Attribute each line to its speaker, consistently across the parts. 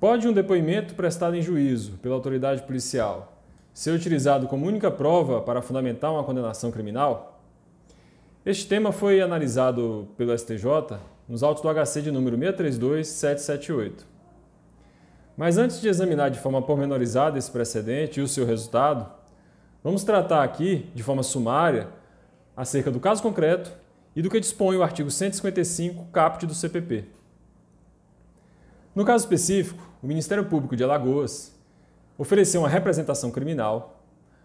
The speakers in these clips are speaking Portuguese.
Speaker 1: Pode um depoimento prestado em juízo pela autoridade policial ser utilizado como única prova para fundamentar uma condenação criminal? Este tema foi analisado pelo STJ nos autos do HC de número 632778. Mas antes de examinar de forma pormenorizada esse precedente e o seu resultado, vamos tratar aqui, de forma sumária, acerca do caso concreto e do que dispõe o artigo 155, caput do CPP. No caso específico, o Ministério Público de Alagoas ofereceu uma representação criminal,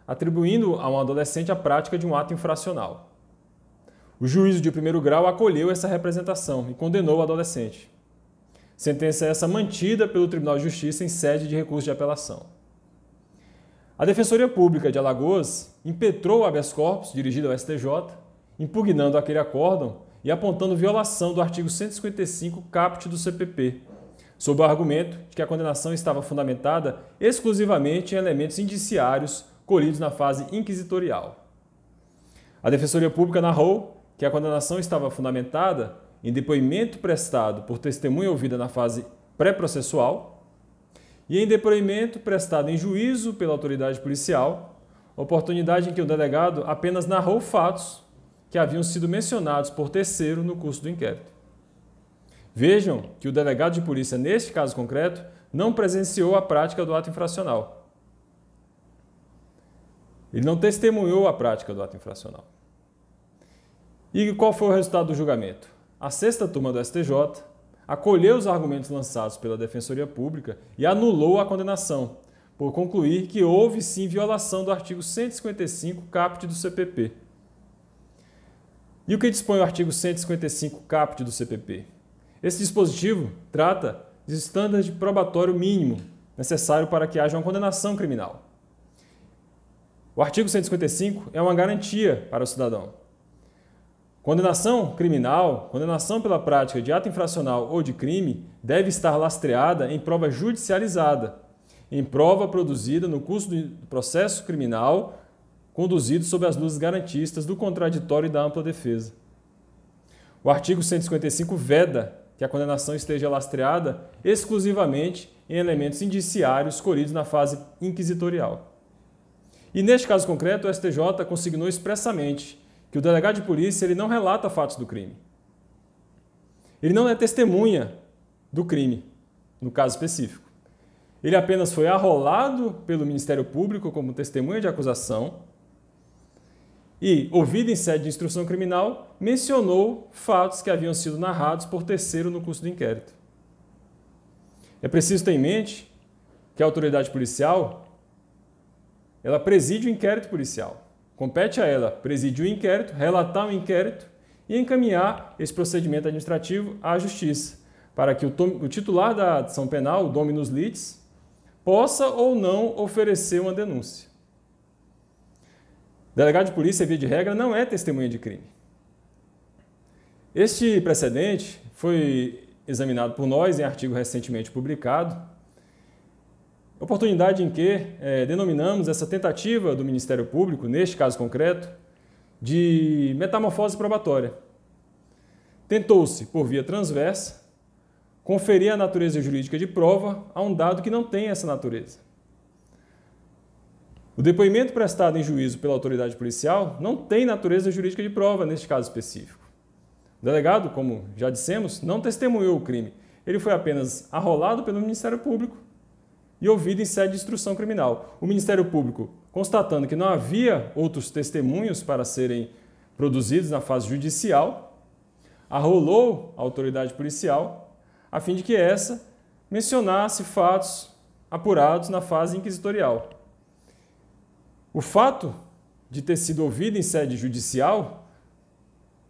Speaker 1: atribuindo a um adolescente a prática de um ato infracional. O juízo de primeiro grau acolheu essa representação e condenou o adolescente. Sentença essa mantida pelo Tribunal de Justiça em sede de recurso de apelação. A Defensoria Pública de Alagoas impetrou o habeas corpus dirigido ao STJ, impugnando aquele acórdão e apontando violação do artigo 155 caput do CPP, sob o argumento de que a condenação estava fundamentada exclusivamente em elementos indiciários colhidos na fase inquisitorial. A Defensoria Pública narrou que a condenação estava fundamentada em depoimento prestado por testemunha ouvida na fase pré-processual e em depoimento prestado em juízo pela autoridade policial, oportunidade em que o delegado apenas narrou fatos que haviam sido mencionados por terceiro no curso do inquérito. Vejam que o delegado de polícia, neste caso concreto, não presenciou a prática do ato infracional. Ele não testemunhou a prática do ato infracional. E qual foi o resultado do julgamento? A sexta turma do STJ acolheu os argumentos lançados pela Defensoria Pública e anulou a condenação, por concluir que houve sim violação do artigo 155 caput do CPP. E o que dispõe o artigo 155 caput do CPP? Esse dispositivo trata de estándares de probatório mínimo necessário para que haja uma condenação criminal. O artigo 155 é uma garantia para o cidadão. Condenação criminal, condenação pela prática de ato infracional ou de crime, deve estar lastreada em prova judicializada, em prova produzida no curso do processo criminal conduzido sob as luzes garantistas do contraditório e da ampla defesa. O artigo 155 veda que a condenação esteja lastreada exclusivamente em elementos indiciários colhidos na fase inquisitorial. E neste caso concreto, o STJ consignou expressamente que o delegado de polícia ele não relata fatos do crime. Ele não é testemunha do crime, no caso específico. Ele apenas foi arrolado pelo Ministério Público como testemunha de acusação e, ouvido em sede de instrução criminal, mencionou fatos que haviam sido narrados por terceiro no curso do inquérito. É preciso ter em mente que a autoridade policial ela preside o inquérito policial. Compete a ela presidir o inquérito, relatar o inquérito e encaminhar esse procedimento administrativo à justiça, para que o, o titular da ação penal, o dominus litis, possa ou não oferecer uma denúncia. Delegado de polícia, via de regra, não é testemunha de crime. Este precedente foi examinado por nós em artigo recentemente publicado, oportunidade em que é, denominamos essa tentativa do Ministério Público, neste caso concreto, de metamorfose probatória. Tentou-se, por via transversa, conferir a natureza jurídica de prova a um dado que não tem essa natureza. O depoimento prestado em juízo pela autoridade policial não tem natureza jurídica de prova neste caso específico. O delegado, como já dissemos, não testemunhou o crime. Ele foi apenas arrolado pelo Ministério Público e ouvido em sede de instrução criminal. O Ministério Público, constatando que não havia outros testemunhos para serem produzidos na fase judicial, arrolou a autoridade policial a fim de que essa mencionasse fatos apurados na fase inquisitorial. O fato de ter sido ouvido em sede judicial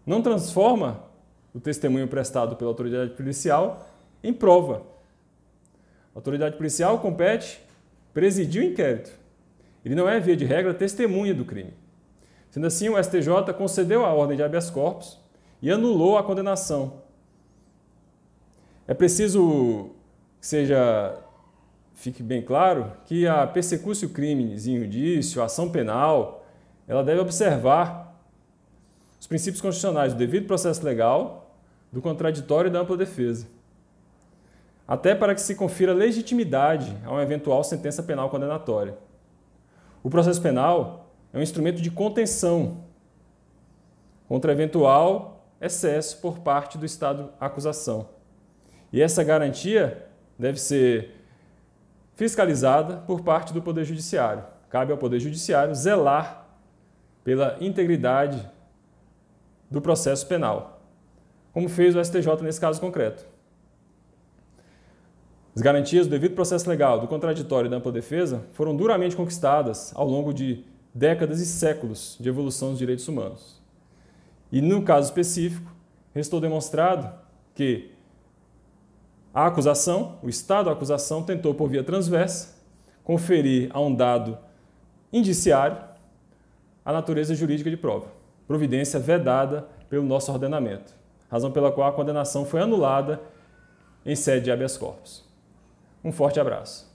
Speaker 1: não transforma o testemunho prestado pela autoridade policial em prova. A autoridade policial compete presidir o inquérito. Ele não é, via de regra, testemunha do crime. Sendo assim, o STJ concedeu a ordem de habeas corpus e anulou a condenação. É preciso que seja fique bem claro que a persecutio crimes judício, a ação penal, ela deve observar os princípios constitucionais do devido processo legal, do contraditório e da ampla defesa. até para que se confira legitimidade a uma eventual sentença penal condenatória. O processo penal é um instrumento de contenção contra eventual excesso por parte do Estado acusação. E essa garantia deve ser fiscalizada por parte do Poder Judiciário. Cabe ao Poder Judiciário zelar pela integridade do processo penal, como fez o STJ nesse caso concreto. As garantias do devido processo legal, do contraditório e da ampla defesa foram duramente conquistadas ao longo de décadas e séculos de evolução dos direitos humanos. E no caso específico, restou demonstrado que a acusação, o estado da acusação, tentou, por via transversa, conferir a um dado indiciário a natureza jurídica de prova, providência vedada pelo nosso ordenamento, razão pela qual a condenação foi anulada em sede de habeas corpus. Um forte abraço.